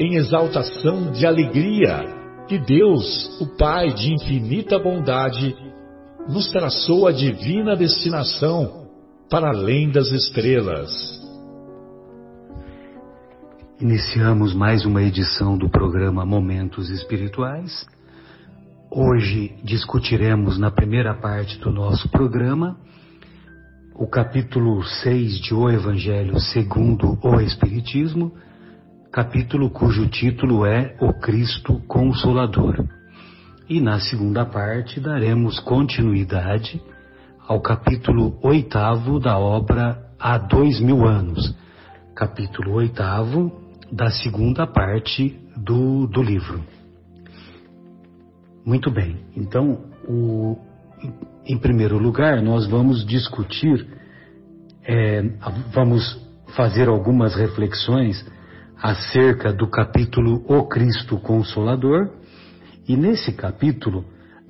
em exaltação de alegria que Deus, o Pai de infinita bondade, nos traçou a divina destinação para além das estrelas. Iniciamos mais uma edição do programa Momentos Espirituais. Hoje discutiremos na primeira parte do nosso programa o capítulo 6 de O Evangelho segundo o Espiritismo capítulo cujo título é O Cristo Consolador. E na segunda parte daremos continuidade ao capítulo oitavo da obra Há Dois Mil Anos, capítulo oitavo da segunda parte do, do livro. Muito bem, então, o, em primeiro lugar, nós vamos discutir, é, vamos fazer algumas reflexões acerca do capítulo O Cristo Consolador, e nesse capítulo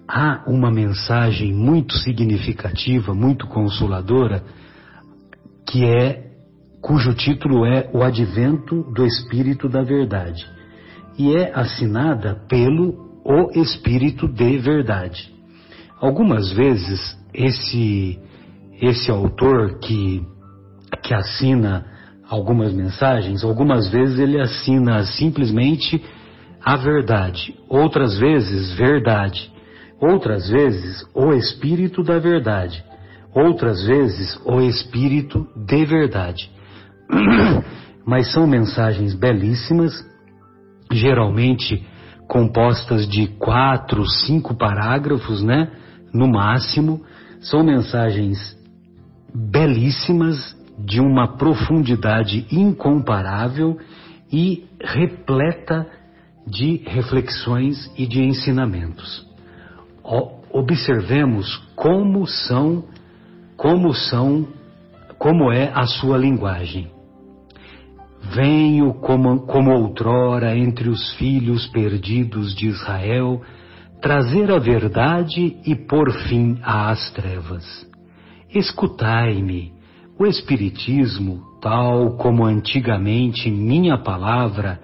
há uma mensagem muito significativa, muito consoladora, que é cujo título é O Advento do Espírito da Verdade, e é assinada pelo O Espírito de Verdade. Algumas vezes esse esse autor que que assina algumas mensagens, algumas vezes ele assina simplesmente a verdade, outras vezes verdade, outras vezes o espírito da verdade, outras vezes o espírito de verdade. Mas são mensagens belíssimas, geralmente compostas de quatro, cinco parágrafos, né? No máximo, são mensagens belíssimas de uma profundidade incomparável e repleta de reflexões e de ensinamentos. Observemos como são, como são, como é a sua linguagem. Venho como, como outrora entre os filhos perdidos de Israel, trazer a verdade e pôr fim às trevas. Escutai-me, o Espiritismo, tal como antigamente minha palavra,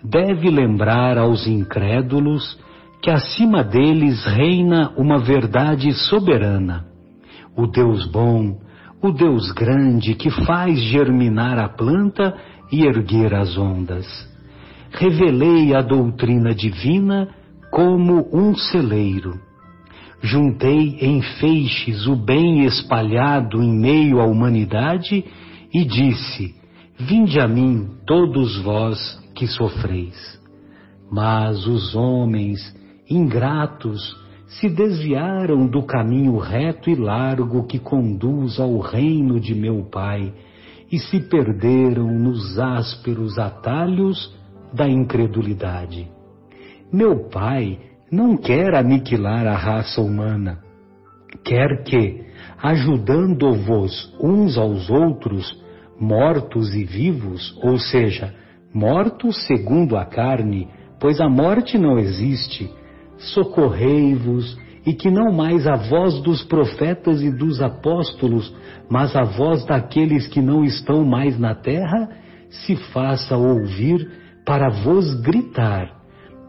deve lembrar aos incrédulos que acima deles reina uma verdade soberana. O Deus bom, o Deus grande que faz germinar a planta e erguer as ondas. Revelei a doutrina divina como um celeiro juntei em feixes o bem espalhado em meio à humanidade e disse: Vinde a mim, todos vós que sofreis. Mas os homens ingratos se desviaram do caminho reto e largo que conduz ao reino de meu Pai e se perderam nos ásperos atalhos da incredulidade. Meu Pai não quer aniquilar a raça humana. Quer que, ajudando-vos uns aos outros, mortos e vivos, ou seja, mortos segundo a carne, pois a morte não existe, socorrei-vos e que não mais a voz dos profetas e dos apóstolos, mas a voz daqueles que não estão mais na terra, se faça ouvir para vos gritar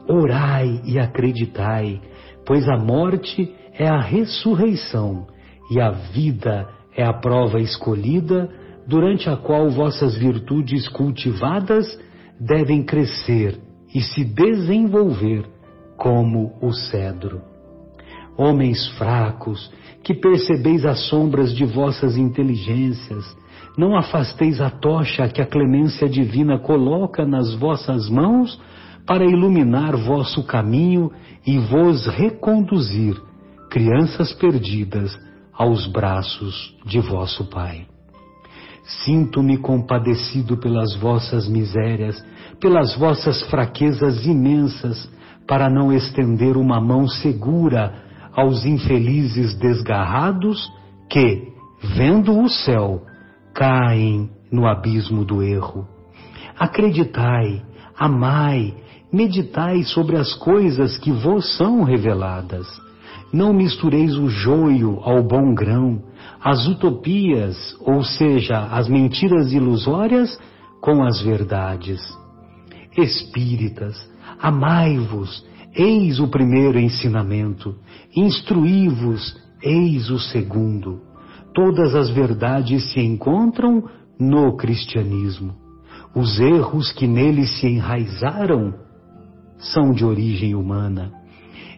Orai e acreditai, pois a morte é a ressurreição e a vida é a prova escolhida, durante a qual vossas virtudes cultivadas devem crescer e se desenvolver como o cedro. Homens fracos, que percebeis as sombras de vossas inteligências, não afasteis a tocha que a clemência divina coloca nas vossas mãos para iluminar vosso caminho e vos reconduzir, crianças perdidas, aos braços de vosso Pai. Sinto-me compadecido pelas vossas misérias, pelas vossas fraquezas imensas, para não estender uma mão segura aos infelizes desgarrados que, vendo o céu, caem no abismo do erro. Acreditai, amai, meditai sobre as coisas que vos são reveladas. Não mistureis o joio ao bom grão, as utopias, ou seja, as mentiras ilusórias, com as verdades. Espíritas, amai-vos, eis o primeiro ensinamento, instruí-vos, eis o segundo. Todas as verdades se encontram no cristianismo. Os erros que nele se enraizaram são de origem humana.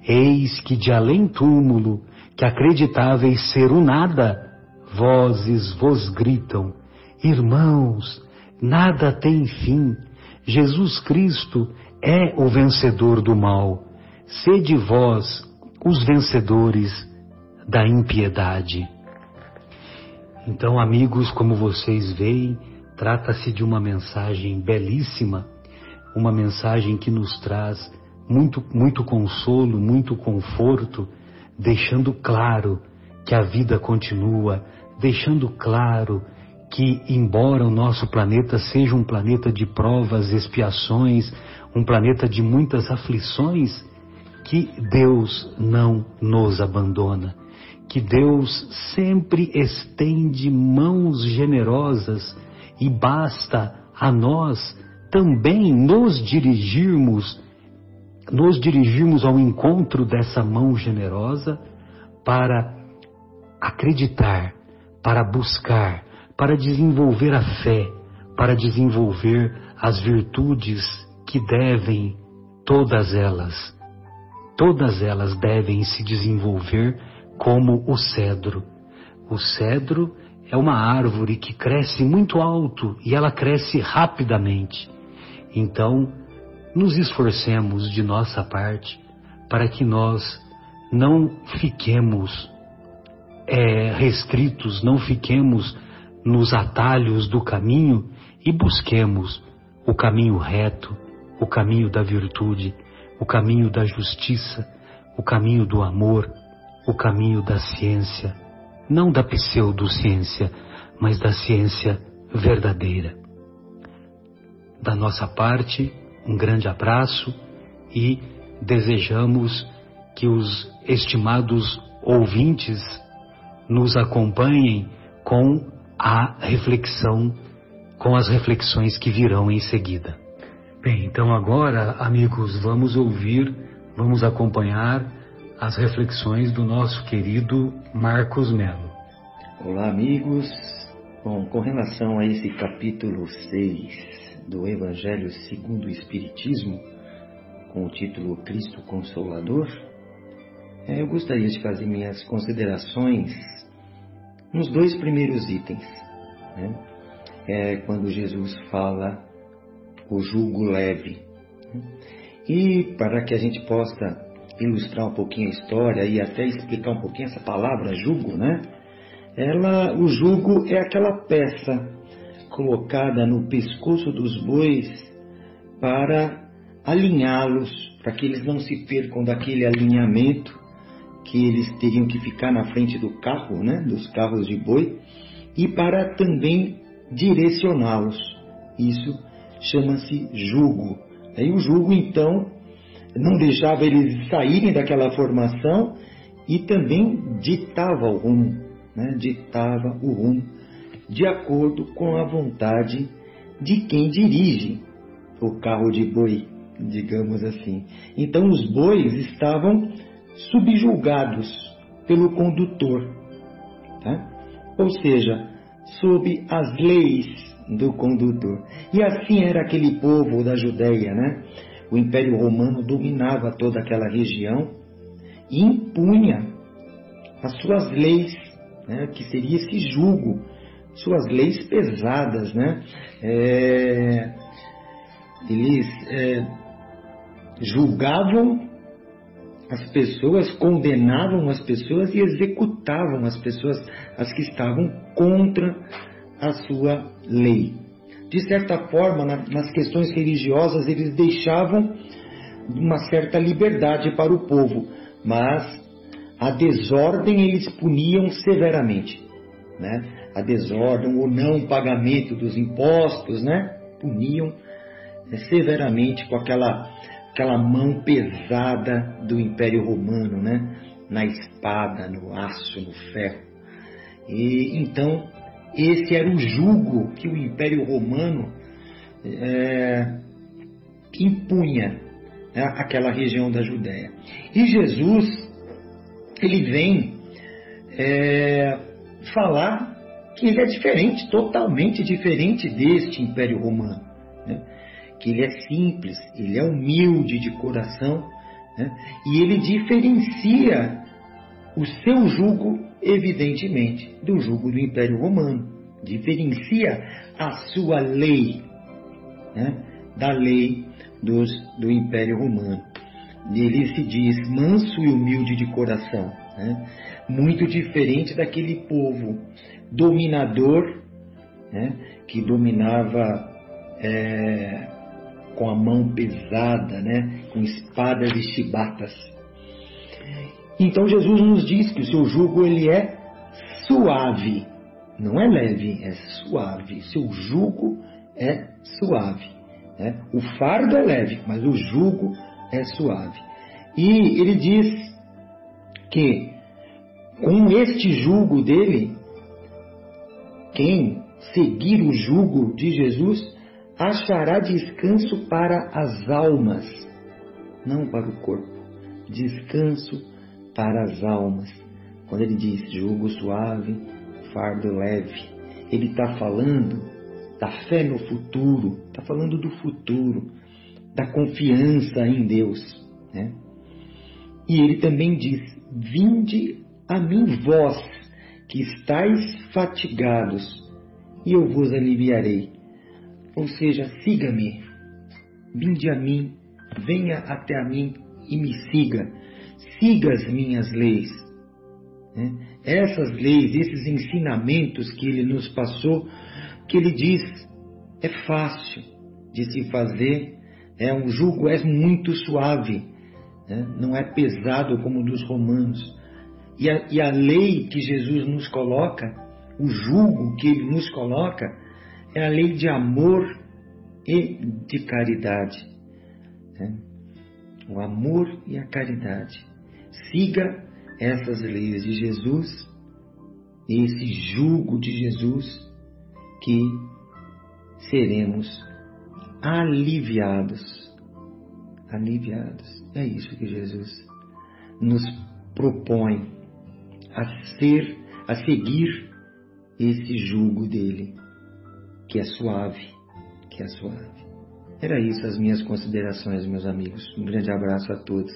Eis que de além túmulo, que acreditáveis ser o nada, vozes vos gritam, irmãos, nada tem fim, Jesus Cristo é o vencedor do mal, sede vós os vencedores da impiedade. Então, amigos, como vocês veem, trata-se de uma mensagem belíssima, uma mensagem que nos traz muito, muito consolo, muito conforto, deixando claro que a vida continua, deixando claro que, embora o nosso planeta seja um planeta de provas, expiações, um planeta de muitas aflições, que Deus não nos abandona, que Deus sempre estende mãos generosas e basta a nós também nos dirigirmos nos dirigirmos ao encontro dessa mão generosa para acreditar, para buscar, para desenvolver a fé, para desenvolver as virtudes que devem, todas elas, todas elas devem se desenvolver como o cedro. O cedro é uma árvore que cresce muito alto e ela cresce rapidamente. Então, nos esforcemos de nossa parte para que nós não fiquemos é, restritos, não fiquemos nos atalhos do caminho e busquemos o caminho reto, o caminho da virtude, o caminho da justiça, o caminho do amor, o caminho da ciência, não da pseudociência, mas da ciência verdadeira. Da nossa parte, um grande abraço e desejamos que os estimados ouvintes nos acompanhem com a reflexão, com as reflexões que virão em seguida. Bem, então agora, amigos, vamos ouvir, vamos acompanhar as reflexões do nosso querido Marcos Melo. Olá, amigos. Bom, com relação a esse capítulo 6 do Evangelho segundo o Espiritismo, com o título Cristo Consolador, é, eu gostaria de fazer minhas considerações nos dois primeiros itens. Né? É quando Jesus fala o jugo leve. Né? E para que a gente possa ilustrar um pouquinho a história e até explicar um pouquinho essa palavra jugo, né? Ela, o jugo é aquela peça colocada no pescoço dos bois para alinhá-los, para que eles não se percam daquele alinhamento que eles teriam que ficar na frente do carro, né, dos carros de boi, e para também direcioná-los. Isso chama-se jugo. Aí o jugo, então, não deixava eles saírem daquela formação e também ditava o rumo, né? ditava o rumo de acordo com a vontade de quem dirige o carro de boi, digamos assim. Então os bois estavam subjugados pelo condutor, tá? ou seja, sob as leis do condutor. E assim era aquele povo da Judéia, né? o Império Romano dominava toda aquela região e impunha as suas leis, né, que seria esse jugo, suas leis pesadas, né? É, eles é, julgavam as pessoas, condenavam as pessoas e executavam as pessoas, as que estavam contra a sua lei. De certa forma, na, nas questões religiosas, eles deixavam uma certa liberdade para o povo, mas a desordem eles puniam severamente. Né? A desordem, o não pagamento dos impostos, né? puniam né, severamente com aquela aquela mão pesada do Império Romano, né? Na espada, no aço, no ferro. E então esse era o jugo que o Império Romano é, impunha né, aquela região da Judéia. E Jesus ele vem é, falar que ele é diferente, totalmente diferente deste Império Romano. Né? que ele é simples, ele é humilde de coração, né? e ele diferencia o seu jugo, evidentemente, do jugo do Império Romano. Diferencia a sua lei né? da lei dos, do Império Romano. Ele se diz manso e humilde de coração, né? muito diferente daquele povo dominador né? que dominava é, com a mão pesada, né? com espadas e chibatas. Então Jesus nos diz que o seu jugo ele é suave, não é leve, é suave. Seu jugo é suave. Né? O fardo é leve, mas o jugo é suave. E ele diz que com este jugo dele, quem seguir o jugo de Jesus achará descanso para as almas, não para o corpo. Descanso para as almas. Quando ele diz jugo suave, fardo leve, ele está falando da fé no futuro, está falando do futuro, da confiança em Deus. Né? E ele também diz: Vinde a mim, vós que estáis fatigados, e eu vos aliviarei. Ou seja, siga-me, vinde a mim, venha até a mim e me siga. Siga as minhas leis. Né? Essas leis, esses ensinamentos que ele nos passou, que ele diz, é fácil de se fazer, é um jugo é muito suave, né? não é pesado como o dos romanos. E a, e a lei que Jesus nos coloca, o jugo que ele nos coloca, é a lei de amor e de caridade. Né? O amor e a caridade. Siga essas leis de Jesus, esse jugo de Jesus, que seremos aliviados. Aliviados. É isso que Jesus nos propõe a ser, a seguir esse jugo dele que é suave, que é suave. Era isso as minhas considerações, meus amigos. Um grande abraço a todos.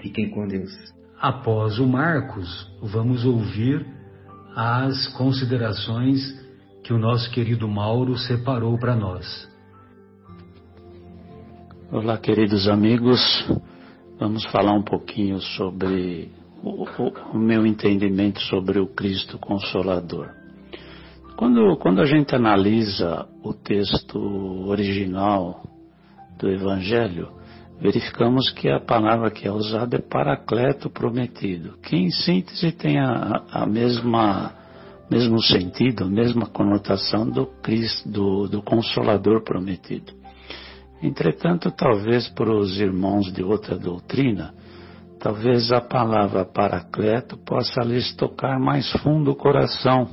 Fiquem com Deus. Após o Marcos, vamos ouvir as considerações que o nosso querido Mauro separou para nós. Olá, queridos amigos. Vamos falar um pouquinho sobre o, o, o meu entendimento sobre o Cristo Consolador. Quando, quando a gente analisa o texto original do Evangelho, verificamos que a palavra que é usada é paracleto prometido, que em síntese tem a, a mesma mesmo sentido, a mesma conotação do Cristo, do, do Consolador prometido. Entretanto, talvez para os irmãos de outra doutrina, talvez a palavra paracleto possa lhes tocar mais fundo o coração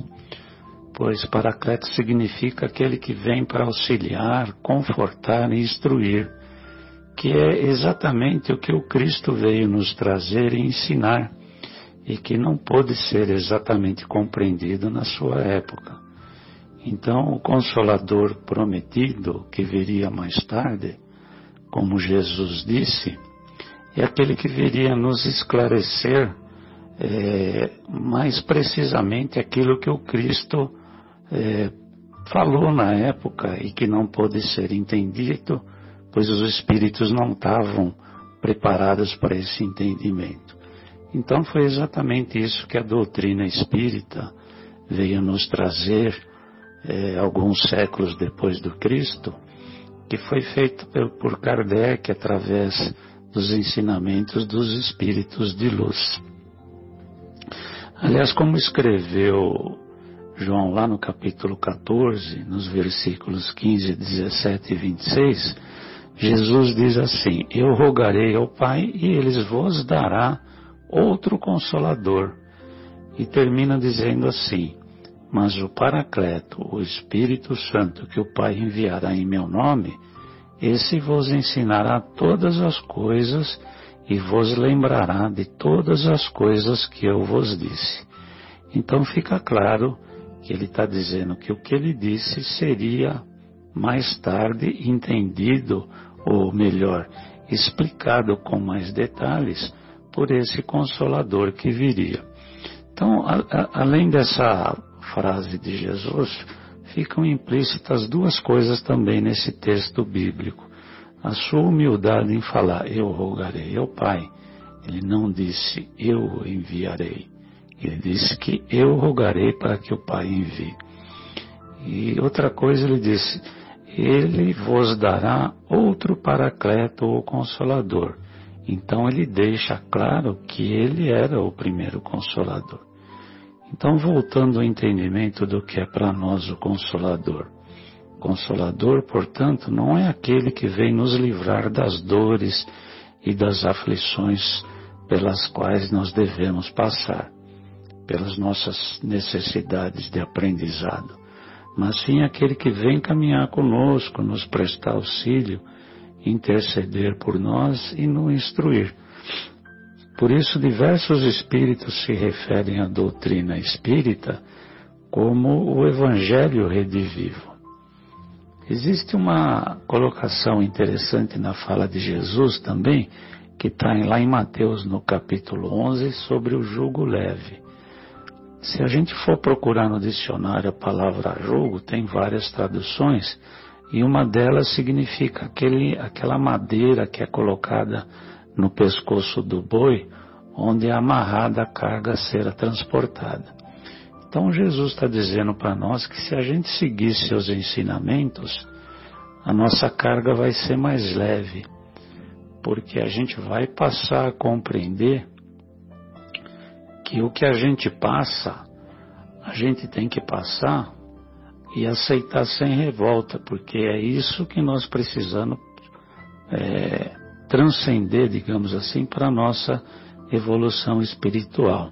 pois Paracleto significa aquele que vem para auxiliar, confortar e instruir, que é exatamente o que o Cristo veio nos trazer e ensinar, e que não pôde ser exatamente compreendido na sua época. Então, o Consolador prometido, que viria mais tarde, como Jesus disse, é aquele que viria nos esclarecer é, mais precisamente aquilo que o Cristo é, falou na época e que não pôde ser entendido, pois os espíritos não estavam preparados para esse entendimento. Então foi exatamente isso que a doutrina espírita veio nos trazer é, alguns séculos depois do Cristo, que foi feito por Kardec através dos ensinamentos dos espíritos de luz. Aliás, como escreveu João lá no capítulo 14, nos versículos 15, 17 e 26, Jesus diz assim: Eu rogarei ao Pai e ele vos dará outro consolador. E termina dizendo assim: Mas o Paracleto, o Espírito Santo que o Pai enviará em meu nome, esse vos ensinará todas as coisas e vos lembrará de todas as coisas que eu vos disse. Então fica claro que ele está dizendo que o que ele disse seria mais tarde entendido, ou melhor, explicado com mais detalhes por esse consolador que viria. Então, a, a, além dessa frase de Jesus, ficam implícitas duas coisas também nesse texto bíblico. A sua humildade em falar, eu rogarei ao Pai. Ele não disse, eu enviarei. Ele disse que eu rogarei para que o Pai envie. E outra coisa ele disse, ele vos dará outro paracleto ou consolador então ele deixa claro que ele era o primeiro consolador. Então, voltando ao entendimento do que é para nós o consolador. Consolador, portanto, não é aquele que vem nos livrar das dores e das aflições pelas quais nós devemos passar, pelas nossas necessidades de aprendizado, mas sim aquele que vem caminhar conosco, nos prestar auxílio interceder por nós e nos instruir. Por isso, diversos espíritos se referem à doutrina espírita como o Evangelho redivivo. Existe uma colocação interessante na fala de Jesus também, que está lá em Mateus, no capítulo 11, sobre o jugo leve. Se a gente for procurar no dicionário a palavra jugo, tem várias traduções, e uma delas significa aquele, aquela madeira que é colocada no pescoço do boi, onde é amarrada a carga a ser transportada. Então Jesus está dizendo para nós que se a gente seguir seus ensinamentos, a nossa carga vai ser mais leve, porque a gente vai passar a compreender que o que a gente passa, a gente tem que passar e aceitar sem revolta, porque é isso que nós precisamos é, transcender, digamos assim, para a nossa evolução espiritual.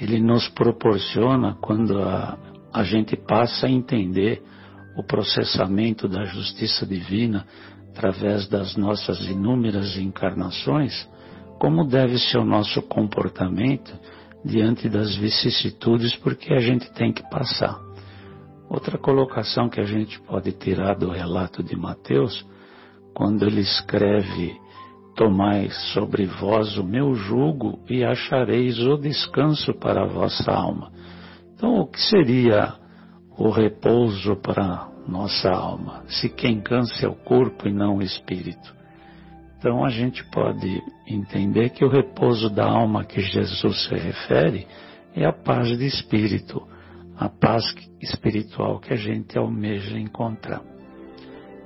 Ele nos proporciona, quando a, a gente passa a entender o processamento da justiça divina através das nossas inúmeras encarnações, como deve ser o nosso comportamento diante das vicissitudes, porque a gente tem que passar. Outra colocação que a gente pode tirar do relato de Mateus, quando ele escreve: Tomai sobre vós o meu jugo e achareis o descanso para a vossa alma. Então, o que seria o repouso para nossa alma, se quem cansa é o corpo e não o espírito? Então, a gente pode entender que o repouso da alma que Jesus se refere é a paz de espírito a paz espiritual que a gente almeja encontrar.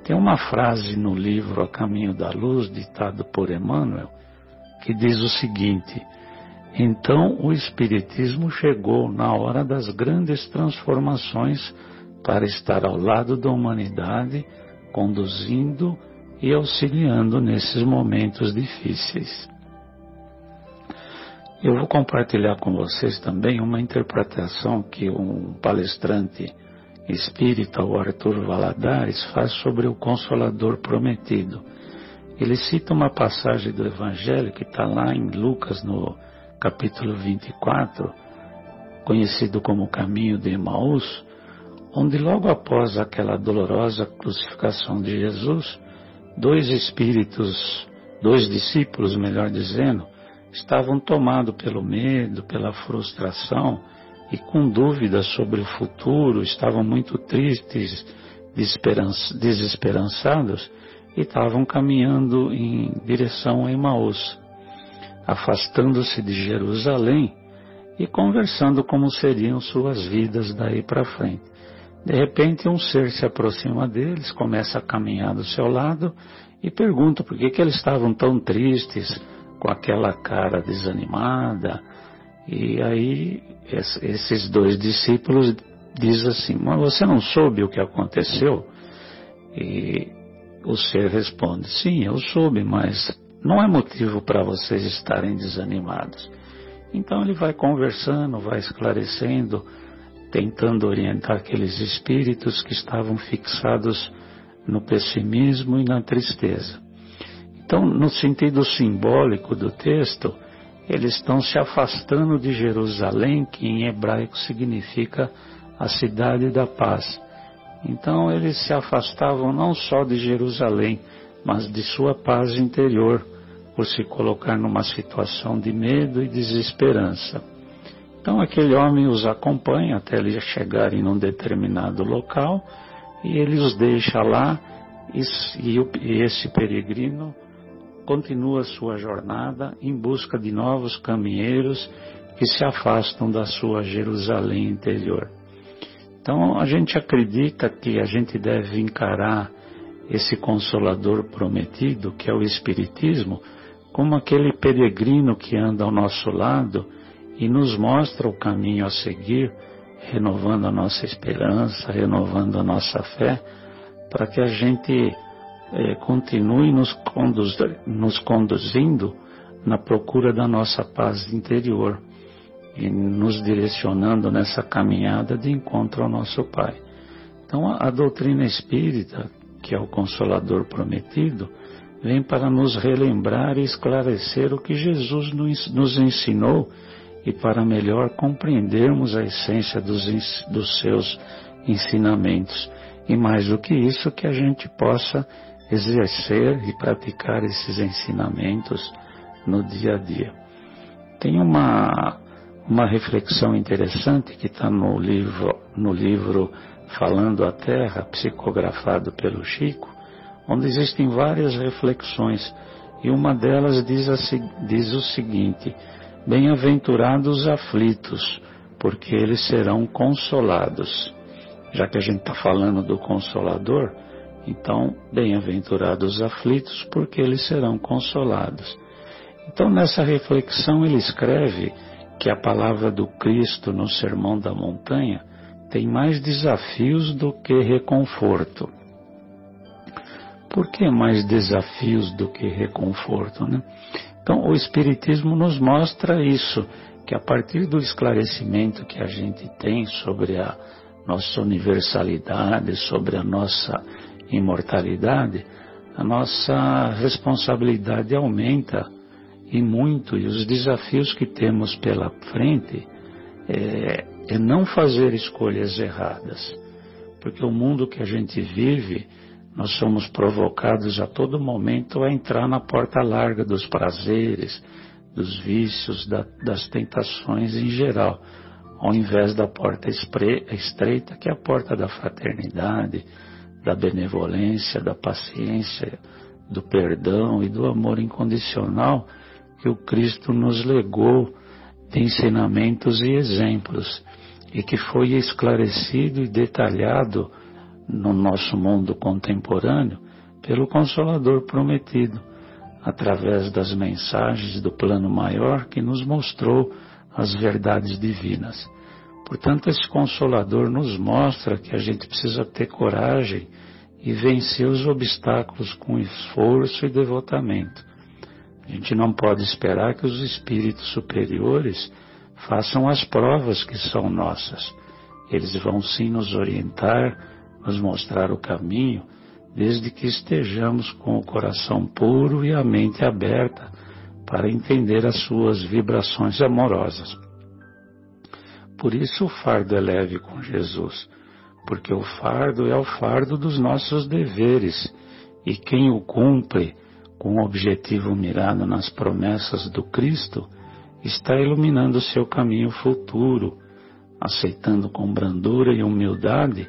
Tem uma frase no livro A Caminho da Luz, ditado por Emmanuel, que diz o seguinte: Então o Espiritismo chegou na hora das grandes transformações para estar ao lado da humanidade, conduzindo e auxiliando nesses momentos difíceis. Eu vou compartilhar com vocês também uma interpretação que um palestrante espírita, o Arthur Valadares, faz sobre o Consolador Prometido. Ele cita uma passagem do Evangelho que está lá em Lucas, no capítulo 24, conhecido como Caminho de Emaús, onde logo após aquela dolorosa crucificação de Jesus, dois espíritos, dois discípulos, melhor dizendo, estavam tomados pelo medo, pela frustração e com dúvidas sobre o futuro, estavam muito tristes, desesperançados e estavam caminhando em direção a Emaús, afastando-se de Jerusalém e conversando como seriam suas vidas daí para frente. De repente, um ser se aproxima deles, começa a caminhar do seu lado e pergunta por que, que eles estavam tão tristes, com aquela cara desanimada. E aí, esses dois discípulos dizem assim: Mas você não soube o que aconteceu? E o ser responde: Sim, eu soube, mas não é motivo para vocês estarem desanimados. Então ele vai conversando, vai esclarecendo, tentando orientar aqueles espíritos que estavam fixados no pessimismo e na tristeza. Então, no sentido simbólico do texto, eles estão se afastando de Jerusalém, que em hebraico significa a cidade da paz. Então, eles se afastavam não só de Jerusalém, mas de sua paz interior por se colocar numa situação de medo e desesperança. Então aquele homem os acompanha até eles chegarem num determinado local e ele os deixa lá e, e esse peregrino continua sua jornada em busca de novos caminheiros que se afastam da sua Jerusalém interior. Então a gente acredita que a gente deve encarar esse consolador prometido, que é o Espiritismo, como aquele peregrino que anda ao nosso lado e nos mostra o caminho a seguir, renovando a nossa esperança, renovando a nossa fé, para que a gente é, continue nos, conduz, nos conduzindo na procura da nossa paz interior e nos direcionando nessa caminhada de encontro ao nosso Pai. Então, a, a doutrina espírita, que é o Consolador prometido, vem para nos relembrar e esclarecer o que Jesus nos ensinou e para melhor compreendermos a essência dos, dos seus ensinamentos. E mais do que isso, que a gente possa exercer e praticar esses ensinamentos no dia a dia. Tem uma, uma reflexão interessante que está no livro, no livro Falando a Terra, psicografado pelo Chico, onde existem várias reflexões, e uma delas diz, a, diz o seguinte: Bem-aventurados os aflitos, porque eles serão consolados. Já que a gente está falando do Consolador, então, bem-aventurados os aflitos, porque eles serão consolados. Então, nessa reflexão, ele escreve que a palavra do Cristo no Sermão da Montanha tem mais desafios do que reconforto. Por que mais desafios do que reconforto, né? Então, o Espiritismo nos mostra isso, que a partir do esclarecimento que a gente tem sobre a nossa universalidade, sobre a nossa imortalidade, a nossa responsabilidade aumenta. E muito, e os desafios que temos pela frente é, é não fazer escolhas erradas, porque o mundo que a gente vive nós somos provocados a todo momento a entrar na porta larga dos prazeres, dos vícios, da, das tentações em geral, ao invés da porta estreita, que é a porta da fraternidade, da benevolência, da paciência, do perdão e do amor incondicional que o Cristo nos legou de ensinamentos e exemplos e que foi esclarecido e detalhado no nosso mundo contemporâneo pelo Consolador prometido, através das mensagens do plano maior que nos mostrou as verdades divinas. Portanto, esse Consolador nos mostra que a gente precisa ter coragem e vencer os obstáculos com esforço e devotamento. A gente não pode esperar que os espíritos superiores façam as provas que são nossas. Eles vão sim nos orientar, nos mostrar o caminho, desde que estejamos com o coração puro e a mente aberta para entender as suas vibrações amorosas. Por isso o fardo é leve com Jesus, porque o fardo é o fardo dos nossos deveres E quem o cumpre com o objetivo mirado nas promessas do Cristo está iluminando seu caminho futuro, aceitando com brandura e humildade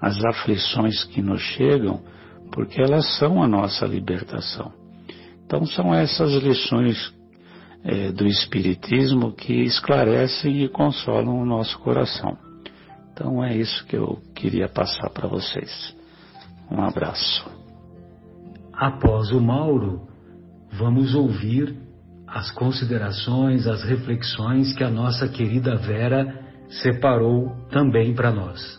as aflições que nos chegam, porque elas são a nossa libertação. Então, são essas lições é, do Espiritismo que esclarecem e consolam o nosso coração. Então, é isso que eu queria passar para vocês. Um abraço. Após o Mauro, vamos ouvir as considerações, as reflexões que a nossa querida Vera separou também para nós.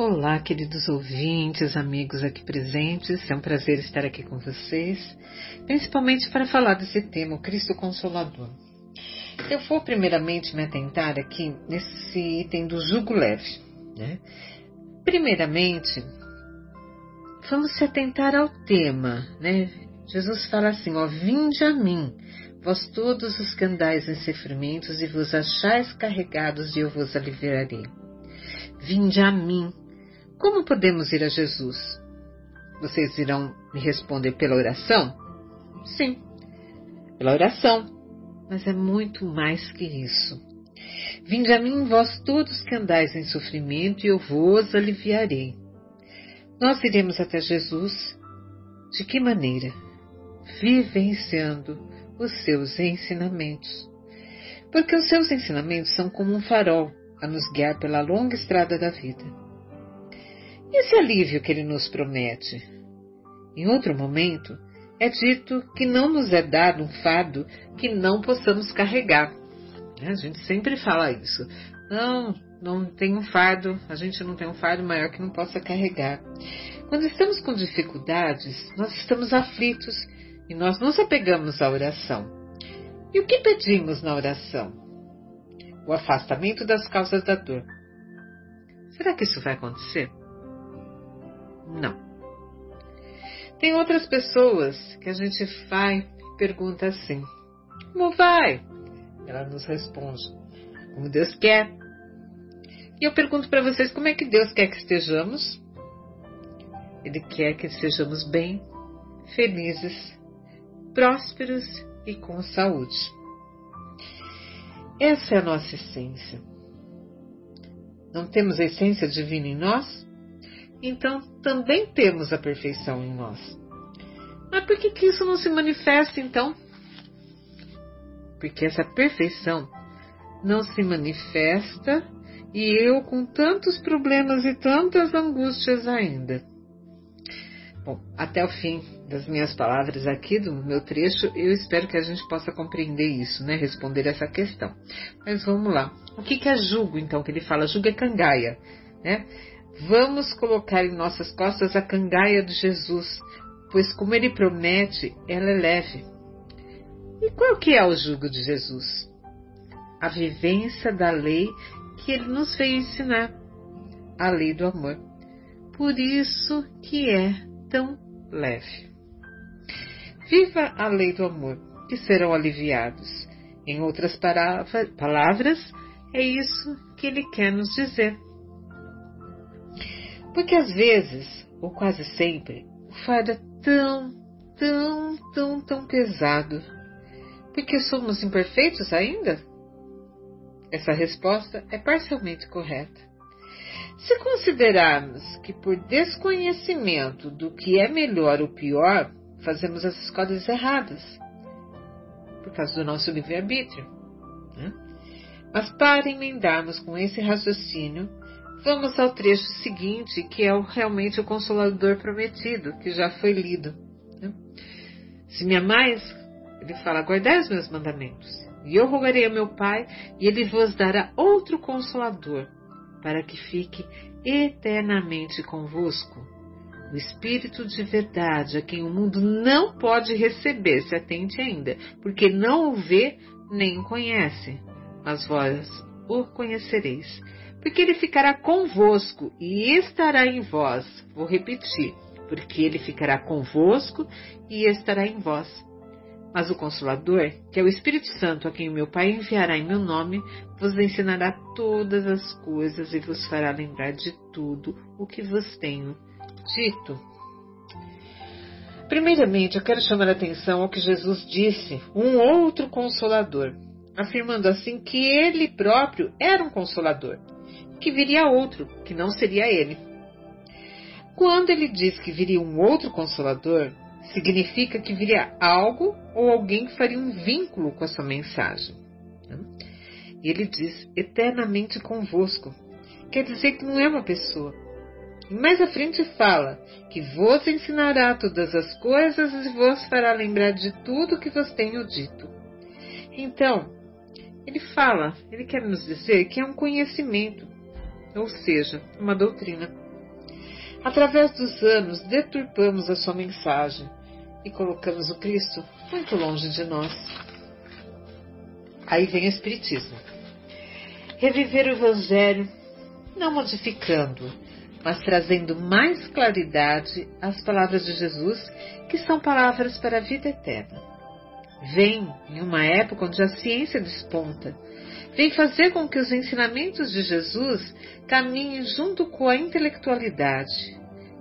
Olá, queridos ouvintes, amigos aqui presentes. É um prazer estar aqui com vocês, principalmente para falar desse tema, o Cristo Consolador. Eu vou primeiramente me atentar aqui nesse item do jugo leve. Né? Primeiramente, vamos se atentar ao tema. Né? Jesus fala assim: ó, vinde a mim, vós todos os que andais em sofrimentos e vos achais carregados, e eu vos aliviarei. Vinde a mim, como podemos ir a Jesus? Vocês irão me responder pela oração? Sim, pela oração, mas é muito mais que isso. Vinde a mim, vós todos que andais em sofrimento, e eu vos aliviarei. Nós iremos até Jesus. De que maneira? Vivenciando os seus ensinamentos. Porque os seus ensinamentos são como um farol a nos guiar pela longa estrada da vida. Esse alívio que ele nos promete. Em outro momento, é dito que não nos é dado um fardo que não possamos carregar. A gente sempre fala isso. Não, não tem um fardo, a gente não tem um fardo maior que não possa carregar. Quando estamos com dificuldades, nós estamos aflitos e nós nos apegamos à oração. E o que pedimos na oração? O afastamento das causas da dor. Será que isso vai acontecer? Não. Tem outras pessoas que a gente vai e pergunta assim: Como vai? Ela nos responde: Como Deus quer. E eu pergunto para vocês: como é que Deus quer que estejamos? Ele quer que estejamos bem, felizes, prósperos e com saúde. Essa é a nossa essência. Não temos a essência divina em nós? Então também temos a perfeição em nós. Mas por que, que isso não se manifesta então? Porque essa perfeição não se manifesta e eu com tantos problemas e tantas angústias ainda. Bom, até o fim das minhas palavras aqui, do meu trecho, eu espero que a gente possa compreender isso, né? Responder essa questão. Mas vamos lá. O que, que é jugo, então, que ele fala? Jugo é cangaia, né? Vamos colocar em nossas costas a cangaia de Jesus, pois como ele promete, ela é leve. E qual que é o jugo de Jesus? A vivência da lei que ele nos veio ensinar, a lei do amor. Por isso que é tão leve. Viva a lei do amor, que serão aliviados. Em outras palavras, é isso que ele quer nos dizer. Porque às vezes, ou quase sempre, o fardo é tão, tão, tão, tão pesado. Porque somos imperfeitos ainda? Essa resposta é parcialmente correta. Se considerarmos que por desconhecimento do que é melhor ou pior, fazemos as escolhas erradas, por causa do nosso livre-arbítrio. Né? Mas para emendarmos com esse raciocínio, Vamos ao trecho seguinte, que é realmente o Consolador Prometido, que já foi lido. Né? Se me amais, ele fala, guardai os meus mandamentos. E eu rogarei ao meu Pai, e ele vos dará outro Consolador, para que fique eternamente convosco. O Espírito de verdade, a quem o mundo não pode receber, se atente ainda, porque não o vê nem o conhece, mas vós o conhecereis porque ele ficará convosco e estará em vós. Vou repetir, porque ele ficará convosco e estará em vós. Mas o Consolador, que é o Espírito Santo, a quem o meu Pai enviará em meu nome, vos ensinará todas as coisas e vos fará lembrar de tudo o que vos tenho dito. Primeiramente, eu quero chamar a atenção ao que Jesus disse, um outro consolador, afirmando assim que ele próprio era um consolador, que viria outro, que não seria ele. Quando ele diz que viria um outro consolador, significa que viria algo ou alguém que faria um vínculo com a sua mensagem. E ele diz eternamente convosco. Quer dizer que não é uma pessoa. E mais à frente fala que vos ensinará todas as coisas e vos fará lembrar de tudo que vos tenho dito. Então, ele fala, ele quer nos dizer que é um conhecimento, ou seja, uma doutrina. Através dos anos, deturpamos a sua mensagem e colocamos o Cristo muito longe de nós. Aí vem o Espiritismo. Reviver o Evangelho, não modificando, mas trazendo mais claridade às palavras de Jesus, que são palavras para a vida eterna. Vem em uma época onde a ciência desponta, vem fazer com que os ensinamentos de Jesus caminhem junto com a intelectualidade.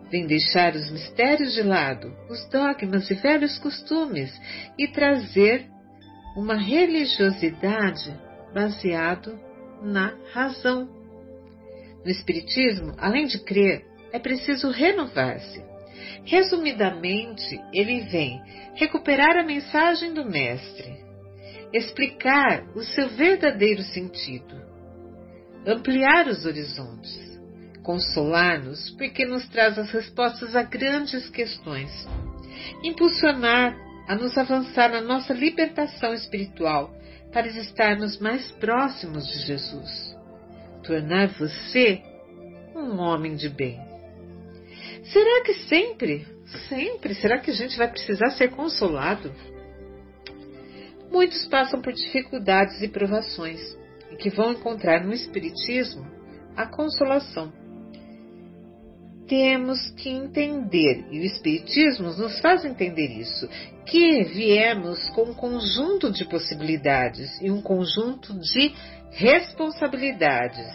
Vem deixar os mistérios de lado, os dogmas e velhos costumes e trazer uma religiosidade baseado na razão. No Espiritismo, além de crer, é preciso renovar-se. Resumidamente, ele vem recuperar a mensagem do Mestre, explicar o seu verdadeiro sentido, ampliar os horizontes, consolar-nos porque nos traz as respostas a grandes questões, impulsionar a nos avançar na nossa libertação espiritual para estarmos mais próximos de Jesus, tornar você um homem de bem. Será que sempre, sempre, será que a gente vai precisar ser consolado? Muitos passam por dificuldades e provações e que vão encontrar no Espiritismo a consolação. Temos que entender, e o Espiritismo nos faz entender isso, que viemos com um conjunto de possibilidades e um conjunto de responsabilidades.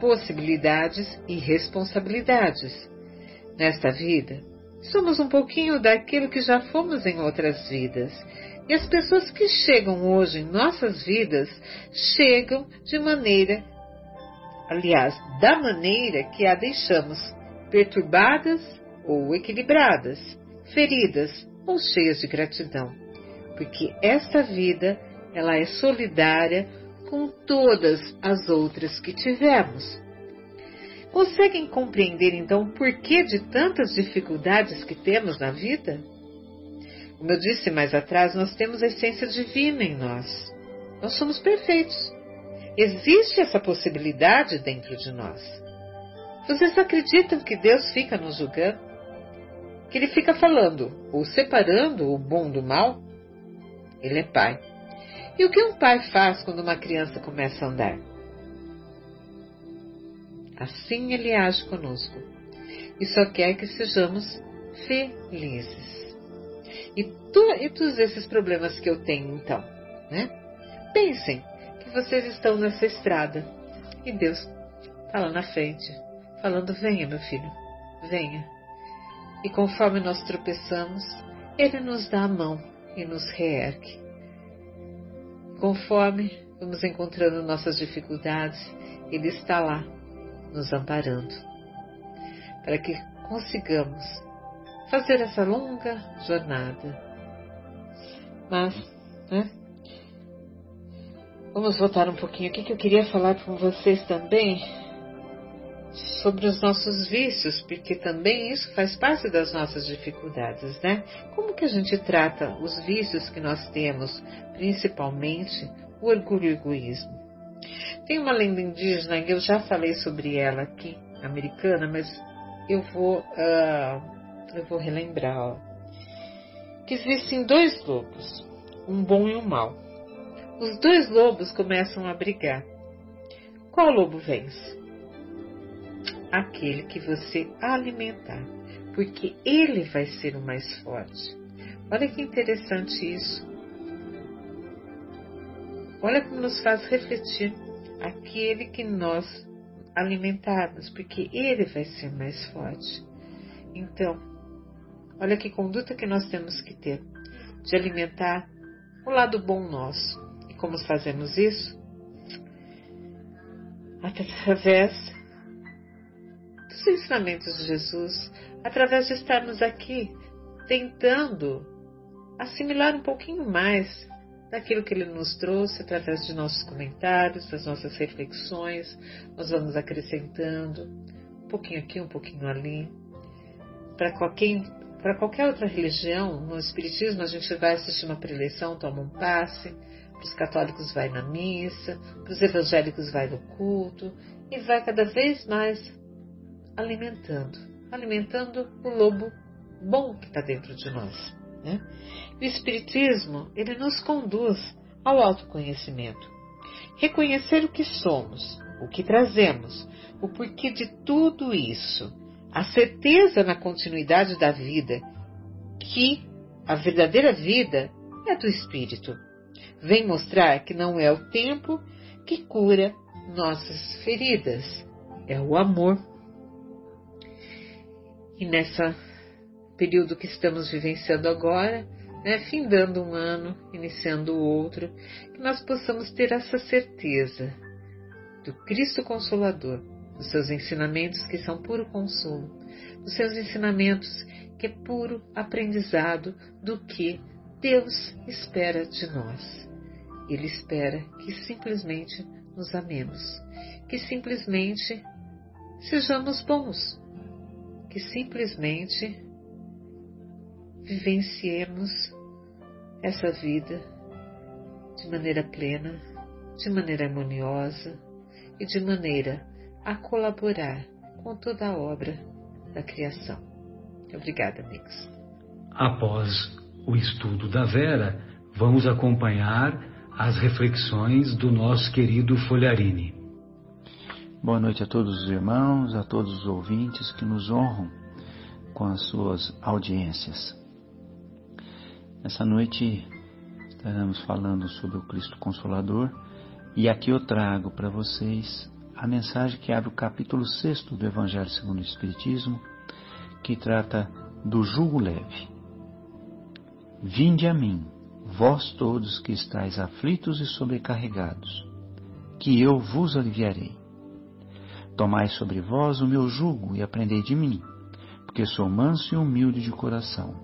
Possibilidades e responsabilidades. Nesta vida, somos um pouquinho daquilo que já fomos em outras vidas e as pessoas que chegam hoje em nossas vidas chegam de maneira, aliás, da maneira que a deixamos, perturbadas ou equilibradas, feridas ou cheias de gratidão, porque esta vida ela é solidária com todas as outras que tivemos. Conseguem compreender então o porquê de tantas dificuldades que temos na vida? Como eu disse mais atrás, nós temos a essência divina em nós. Nós somos perfeitos. Existe essa possibilidade dentro de nós. Vocês acreditam que Deus fica nos julgando? Que Ele fica falando ou separando o bom do mal? Ele é Pai. E o que um pai faz quando uma criança começa a andar? Assim Ele age conosco e só quer que sejamos felizes. E, tu, e todos esses problemas que eu tenho, então, né? Pensem que vocês estão nessa estrada e Deus está lá na frente, falando: venha, meu filho, venha. E conforme nós tropeçamos, Ele nos dá a mão e nos reergue. Conforme vamos encontrando nossas dificuldades, Ele está lá, nos amparando, para que consigamos fazer essa longa jornada. Mas, né? Vamos voltar um pouquinho aqui que eu queria falar com vocês também sobre os nossos vícios, porque também isso faz parte das nossas dificuldades, né? Como que a gente trata os vícios que nós temos, principalmente o orgulho e o egoísmo? Tem uma lenda indígena, eu já falei sobre ela aqui, americana, mas eu vou uh, eu vou relembrar, ó, que existem dois lobos, um bom e um mau. Os dois lobos começam a brigar. Qual lobo vence? Aquele que você alimentar, porque ele vai ser o mais forte. Olha que interessante isso. Olha como nos faz refletir aquele que nós alimentarmos, porque ele vai ser mais forte. Então, Olha que conduta que nós temos que ter de alimentar o lado bom nosso. E como fazemos isso? Através dos ensinamentos de Jesus, através de estarmos aqui tentando assimilar um pouquinho mais daquilo que ele nos trouxe através de nossos comentários, das nossas reflexões. Nós vamos acrescentando um pouquinho aqui, um pouquinho ali. Para qualquer, para qualquer outra religião, no Espiritismo, a gente vai assistir uma preleção, toma um passe. Para os católicos, vai na missa. Para os evangélicos, vai no culto. E vai cada vez mais alimentando alimentando o lobo bom que está dentro de nós. Né? O Espiritismo ele nos conduz ao autoconhecimento. Reconhecer o que somos, o que trazemos, o porquê de tudo isso, a certeza na continuidade da vida, que a verdadeira vida é do Espírito. Vem mostrar que não é o tempo que cura nossas feridas, é o amor. E nessa período que estamos vivenciando agora, né, findando um ano, iniciando o outro, que nós possamos ter essa certeza do Cristo Consolador, dos seus ensinamentos que são puro consolo, dos seus ensinamentos que é puro aprendizado do que Deus espera de nós. Ele espera que simplesmente nos amemos, que simplesmente sejamos bons, que simplesmente vivenciemos essa vida de maneira plena, de maneira harmoniosa e de maneira a colaborar com toda a obra da criação. Obrigada, amigos. Após o estudo da Vera, vamos acompanhar as reflexões do nosso querido Folharini. Boa noite a todos os irmãos, a todos os ouvintes que nos honram com as suas audiências. Essa noite estaremos falando sobre o Cristo Consolador e aqui eu trago para vocês a mensagem que abre o capítulo 6 do Evangelho segundo o Espiritismo, que trata do jugo leve. Vinde a mim, vós todos que estáis aflitos e sobrecarregados, que eu vos aliviarei. Tomai sobre vós o meu jugo e aprendei de mim, porque sou manso e humilde de coração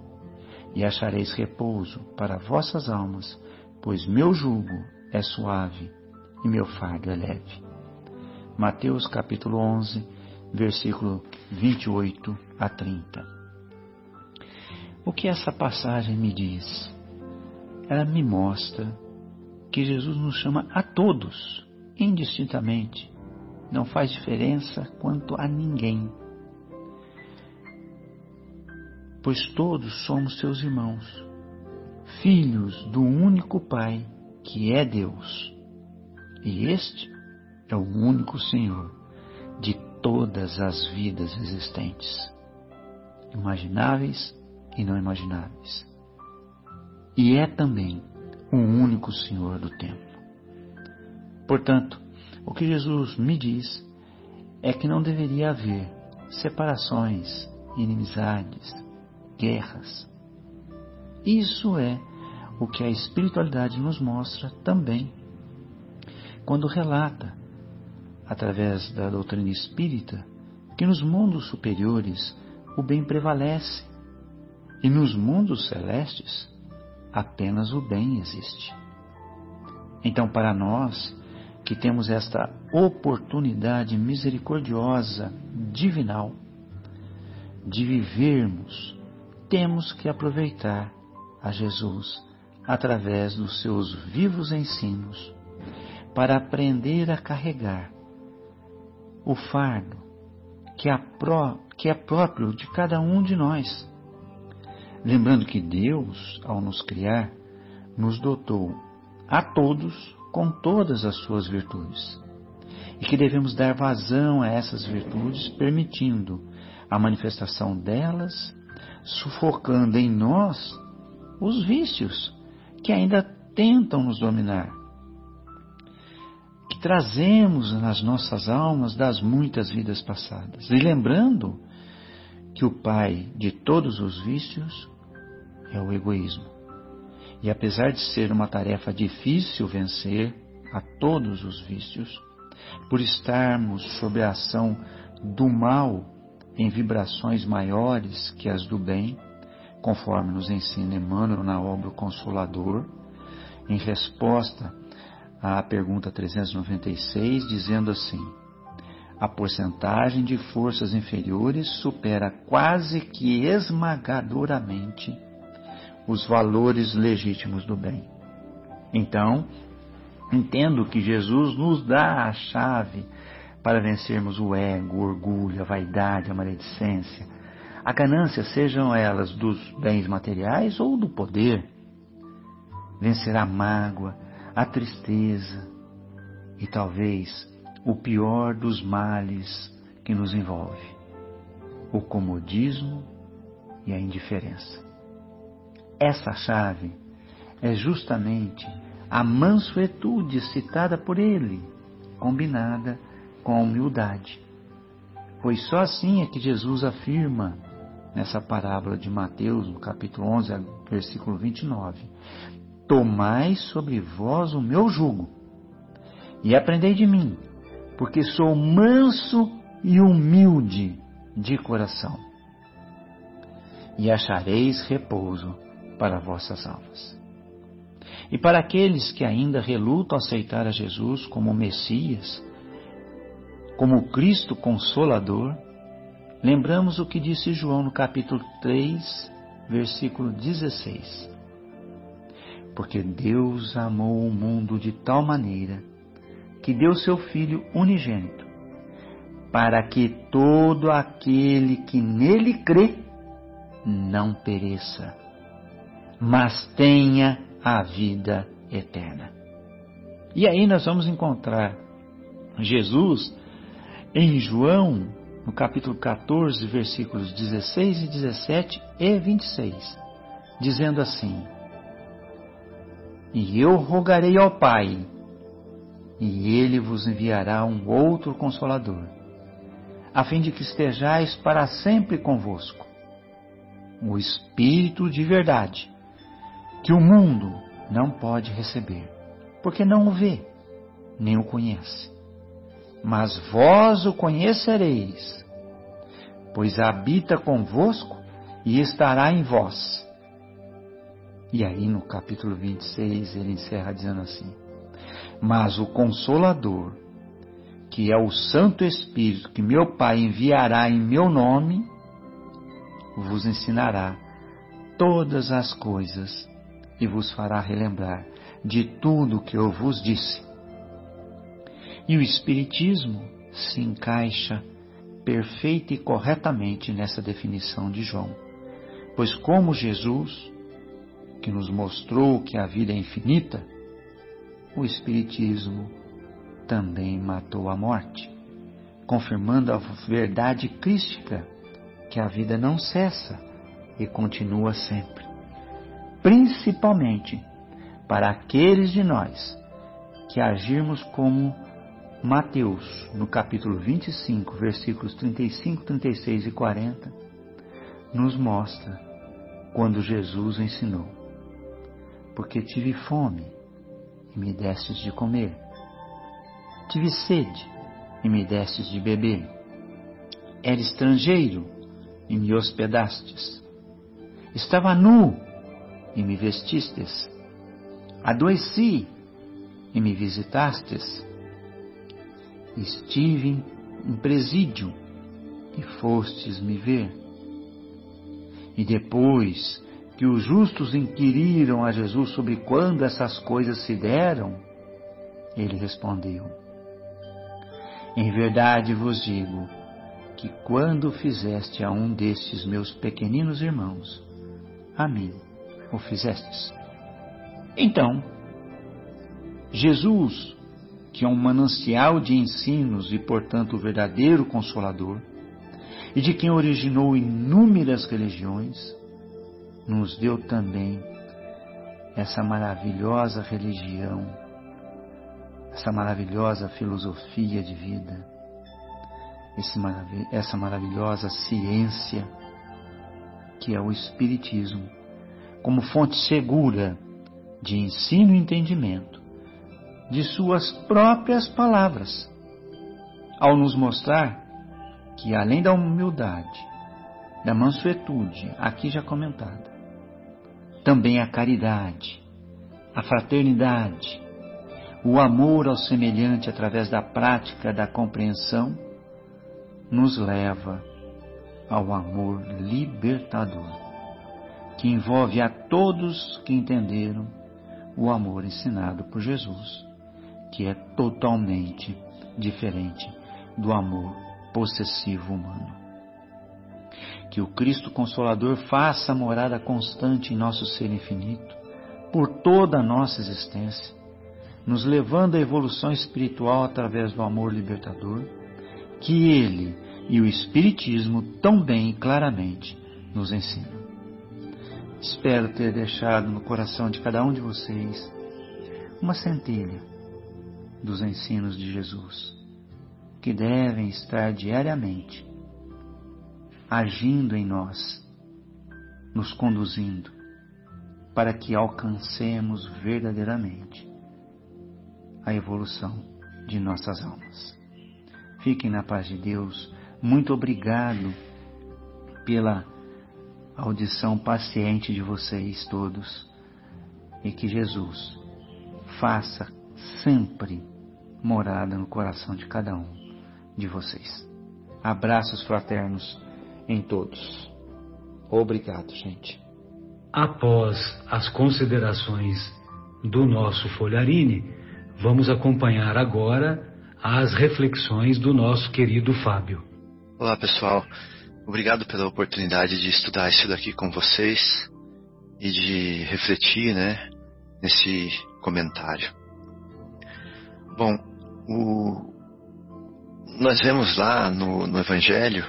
e achareis repouso para vossas almas, pois meu jugo é suave e meu fardo é leve. Mateus capítulo 11, versículo 28 a 30. O que essa passagem me diz? Ela me mostra que Jesus nos chama a todos, indistintamente. Não faz diferença quanto a ninguém pois todos somos seus irmãos, filhos do único Pai, que é Deus. E este é o único Senhor de todas as vidas existentes, imagináveis e não imagináveis. E é também o único Senhor do tempo. Portanto, o que Jesus me diz é que não deveria haver separações, inimizades, guerras. Isso é o que a espiritualidade nos mostra também quando relata, através da doutrina espírita, que nos mundos superiores o bem prevalece e nos mundos celestes apenas o bem existe. Então, para nós que temos esta oportunidade misericordiosa, divinal, de vivermos temos que aproveitar a Jesus através dos seus vivos ensinos para aprender a carregar o fardo que é, pró, que é próprio de cada um de nós. Lembrando que Deus, ao nos criar, nos dotou a todos com todas as suas virtudes. E que devemos dar vazão a essas virtudes, permitindo a manifestação delas sufocando em nós os vícios que ainda tentam nos dominar, trazemos nas nossas almas das muitas vidas passadas. E lembrando que o pai de todos os vícios é o egoísmo. E apesar de ser uma tarefa difícil vencer a todos os vícios, por estarmos sob a ação do mal em vibrações maiores que as do bem, conforme nos ensina Emmanuel na obra Consolador, em resposta à pergunta 396, dizendo assim: a porcentagem de forças inferiores supera quase que esmagadoramente os valores legítimos do bem. Então, entendo que Jesus nos dá a chave para vencermos o ego, o orgulho, a vaidade, a maledicência, a ganância, sejam elas dos bens materiais ou do poder. Vencer a mágoa, a tristeza e talvez o pior dos males que nos envolve, o comodismo e a indiferença. Essa chave é justamente a mansuetude citada por ele, combinada com a humildade. Pois só assim é que Jesus afirma nessa parábola de Mateus, no capítulo 11, versículo 29, Tomai sobre vós o meu jugo e aprendei de mim, porque sou manso e humilde de coração, e achareis repouso para vossas almas. E para aqueles que ainda relutam aceitar a Jesus como Messias, como Cristo Consolador, lembramos o que disse João no capítulo 3, versículo 16. Porque Deus amou o mundo de tal maneira que deu seu Filho unigênito, para que todo aquele que nele crê não pereça, mas tenha a vida eterna. E aí nós vamos encontrar Jesus em João, no capítulo 14, versículos 16 e 17 e 26, dizendo assim: E eu rogarei ao Pai, e ele vos enviará um outro consolador, a fim de que estejais para sempre convosco. O Espírito de verdade, que o mundo não pode receber, porque não o vê, nem o conhece. Mas vós o conhecereis, pois habita convosco e estará em vós. E aí no capítulo 26 ele encerra dizendo assim: mas o Consolador, que é o Santo Espírito que meu Pai enviará em meu nome, vos ensinará todas as coisas e vos fará relembrar de tudo o que eu vos disse. E o Espiritismo se encaixa perfeita e corretamente nessa definição de João, pois, como Jesus, que nos mostrou que a vida é infinita, o Espiritismo também matou a morte, confirmando a verdade crística que a vida não cessa e continua sempre, principalmente para aqueles de nós que agirmos como Mateus, no capítulo 25, versículos 35, 36 e 40, nos mostra quando Jesus ensinou: Porque tive fome e me destes de comer. Tive sede e me destes de beber. Era estrangeiro e me hospedastes. Estava nu e me vestistes. Adoeci e me visitastes. Estive em presídio e fostes me ver. E depois que os justos inquiriram a Jesus sobre quando essas coisas se deram, ele respondeu: Em verdade vos digo que quando fizeste a um destes meus pequeninos irmãos, a mim o fizestes. Então, Jesus, que é um manancial de ensinos e, portanto, o verdadeiro consolador, e de quem originou inúmeras religiões, nos deu também essa maravilhosa religião, essa maravilhosa filosofia de vida, essa maravilhosa ciência que é o Espiritismo, como fonte segura de ensino e entendimento de suas próprias palavras, ao nos mostrar que, além da humildade, da mansuetude, aqui já comentada, também a caridade, a fraternidade, o amor ao semelhante através da prática da compreensão, nos leva ao amor libertador, que envolve a todos que entenderam o amor ensinado por Jesus, que é totalmente diferente do amor possessivo humano. Que o Cristo Consolador faça morada constante em nosso ser infinito, por toda a nossa existência, nos levando à evolução espiritual através do amor libertador, que Ele e o Espiritismo tão bem e claramente nos ensinam. Espero ter deixado no coração de cada um de vocês uma centelha dos ensinos de Jesus, que devem estar diariamente agindo em nós, nos conduzindo para que alcancemos verdadeiramente a evolução de nossas almas. Fiquem na paz de Deus. Muito obrigado pela audição paciente de vocês todos e que Jesus faça sempre morada no coração de cada um de vocês. Abraços fraternos em todos. Obrigado, gente. Após as considerações do nosso Folharine, vamos acompanhar agora as reflexões do nosso querido Fábio. Olá, pessoal. Obrigado pela oportunidade de estudar isso daqui com vocês e de refletir, né, nesse comentário. Bom, o... nós vemos lá no, no Evangelho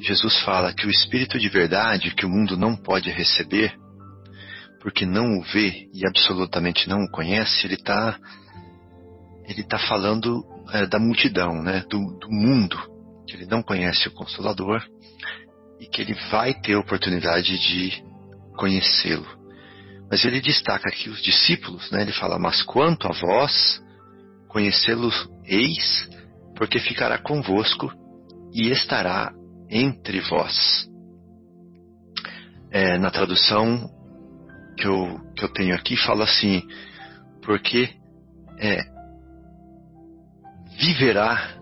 Jesus fala que o Espírito de verdade que o mundo não pode receber, porque não o vê e absolutamente não o conhece, ele está ele tá falando é, da multidão, né, do, do mundo, que ele não conhece o Consolador e que ele vai ter oportunidade de conhecê-lo. Mas ele destaca aqui os discípulos, né? ele fala: Mas quanto a vós, conhecê-lo eis, porque ficará convosco e estará entre vós. É, na tradução que eu, que eu tenho aqui, fala assim: Porque é, viverá,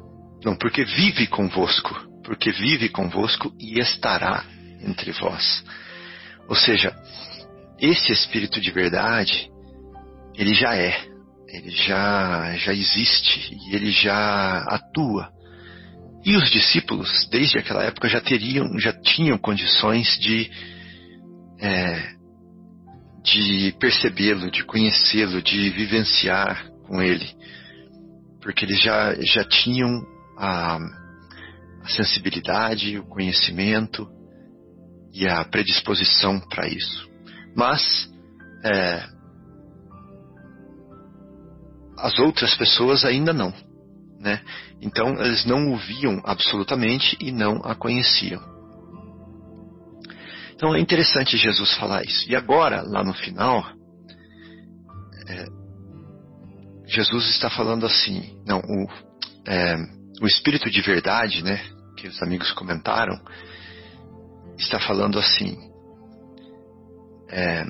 não, porque vive convosco porque vive convosco e estará entre vós. Ou seja, esse Espírito de verdade, ele já é, ele já, já existe e ele já atua. E os discípulos, desde aquela época, já teriam, já tinham condições de, é, de percebê-lo, de conhecê-lo, de vivenciar com ele, porque eles já, já tinham a a sensibilidade, o conhecimento e a predisposição para isso. Mas é, as outras pessoas ainda não, né? Então eles não o viam absolutamente e não a conheciam. Então é interessante Jesus falar isso. E agora, lá no final, é, Jesus está falando assim, não, o, é, o Espírito de verdade, né? que os amigos comentaram, está falando assim: é,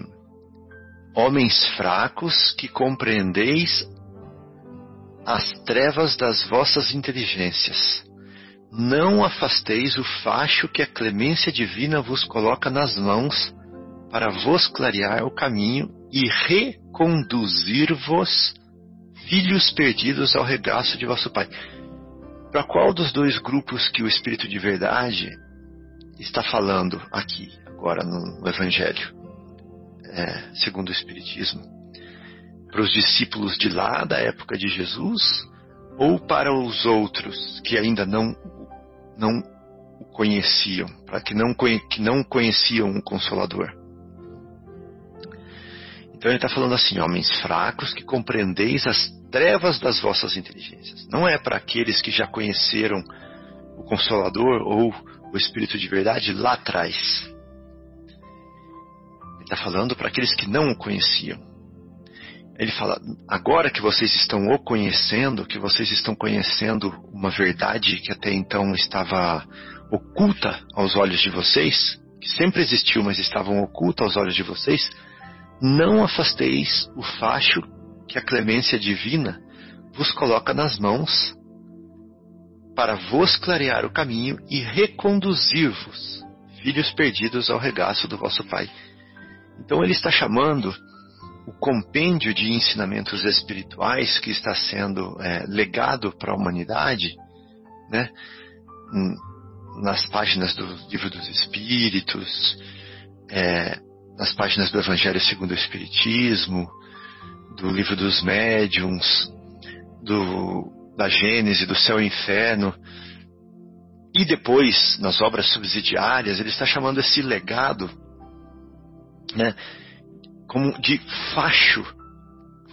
Homens fracos que compreendeis as trevas das vossas inteligências. Não afasteis o facho que a clemência divina vos coloca nas mãos para vos clarear o caminho e reconduzir-vos, filhos perdidos, ao regaço de vosso Pai. Para qual dos dois grupos que o Espírito de Verdade está falando aqui, agora no Evangelho, é, segundo o Espiritismo? Para os discípulos de lá, da época de Jesus, ou para os outros que ainda não, não o conheciam, para que não, que não conheciam o Consolador? Então ele está falando assim, homens fracos que compreendeis as trevas das vossas inteligências. Não é para aqueles que já conheceram o Consolador ou o Espírito de verdade lá atrás. Está falando para aqueles que não o conheciam. Ele fala: agora que vocês estão o conhecendo, que vocês estão conhecendo uma verdade que até então estava oculta aos olhos de vocês, que sempre existiu, mas estavam oculta aos olhos de vocês, não afasteis o facho que a clemência divina vos coloca nas mãos para vos clarear o caminho e reconduzir-vos, filhos perdidos, ao regaço do vosso Pai. Então ele está chamando o compêndio de ensinamentos espirituais que está sendo é, legado para a humanidade, né, nas páginas do Livro dos Espíritos, é, nas páginas do Evangelho segundo o Espiritismo, do Livro dos Médiuns, do, da Gênese, do Céu e Inferno, e depois nas obras subsidiárias, ele está chamando esse legado, né, como de facho,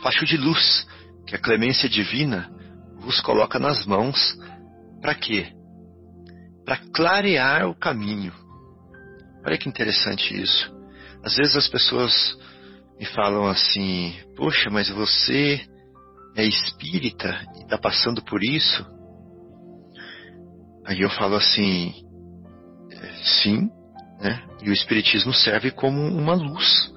facho de luz, que a clemência divina vos coloca nas mãos. Para quê? Para clarear o caminho. Olha que interessante isso. Às vezes as pessoas me falam assim: Poxa, mas você é espírita e está passando por isso? Aí eu falo assim: Sim, né? E o espiritismo serve como uma luz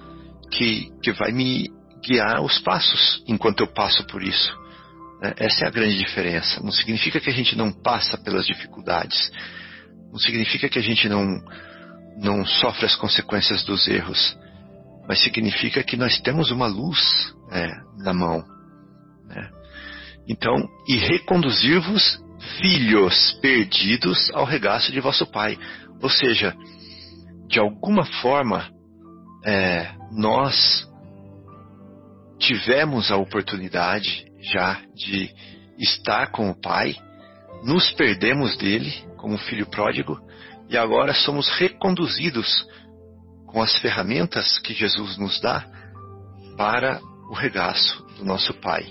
que, que vai me guiar os passos enquanto eu passo por isso. Né? Essa é a grande diferença. Não significa que a gente não passa pelas dificuldades. Não significa que a gente não, não sofre as consequências dos erros. Mas significa que nós temos uma luz é, na mão. Né? Então, e reconduzir-vos, filhos perdidos, ao regaço de vosso Pai. Ou seja, de alguma forma, é, nós tivemos a oportunidade já de estar com o Pai, nos perdemos dele como filho pródigo e agora somos reconduzidos com as ferramentas que Jesus nos dá para o regaço do nosso Pai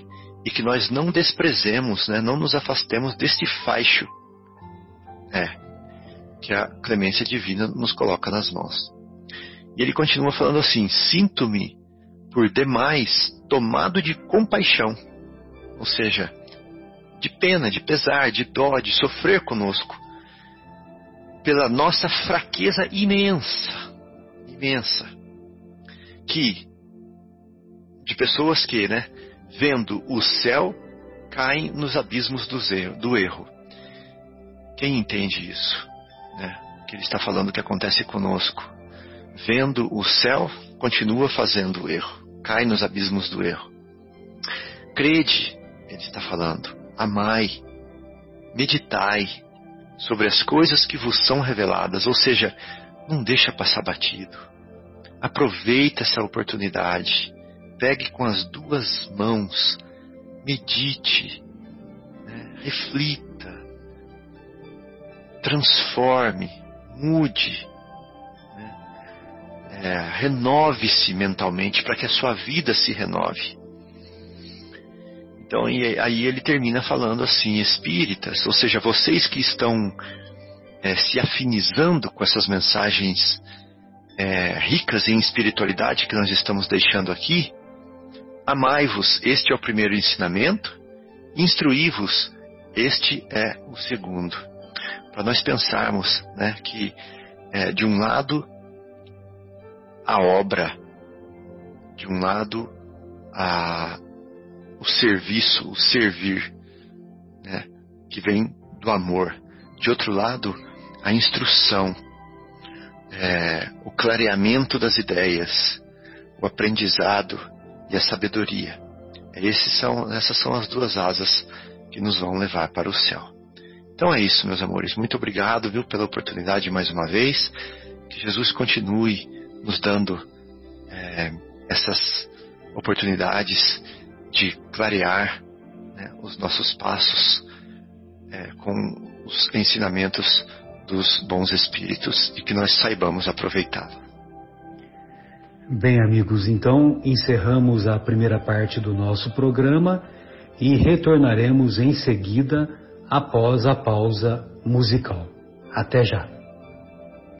e que nós não desprezemos, né, não nos afastemos deste faixo é, que a clemência divina nos coloca nas mãos. E ele continua falando assim: Sinto-me por demais tomado de compaixão, ou seja, de pena, de pesar, de dó, de sofrer conosco, pela nossa fraqueza imensa, imensa, que de pessoas que, né, vendo o céu, caem nos abismos do erro. Quem entende isso? Né? Que ele está falando que acontece conosco vendo o céu, continua fazendo o erro, cai nos abismos do erro. Crede, ele está falando, amai, meditai sobre as coisas que vos são reveladas, ou seja, não deixa passar batido. Aproveita essa oportunidade, pegue com as duas mãos, medite, né, reflita, transforme, mude, é, renove-se mentalmente para que a sua vida se renove. Então, aí ele termina falando assim, espíritas, ou seja, vocês que estão é, se afinizando com essas mensagens é, ricas em espiritualidade que nós estamos deixando aqui, amai-vos, este é o primeiro ensinamento, instruí-vos, este é o segundo. Para nós pensarmos né, que, é, de um lado, a obra, de um lado a, o serviço, o servir, né, que vem do amor, de outro lado a instrução, é, o clareamento das ideias, o aprendizado e a sabedoria. Esses são, essas são as duas asas que nos vão levar para o céu. Então é isso, meus amores. Muito obrigado, viu, pela oportunidade mais uma vez. Que Jesus continue nos dando é, essas oportunidades de clarear né, os nossos passos é, com os ensinamentos dos bons espíritos e que nós saibamos aproveitá-lo. Bem, amigos, então encerramos a primeira parte do nosso programa e retornaremos em seguida após a pausa musical. Até já.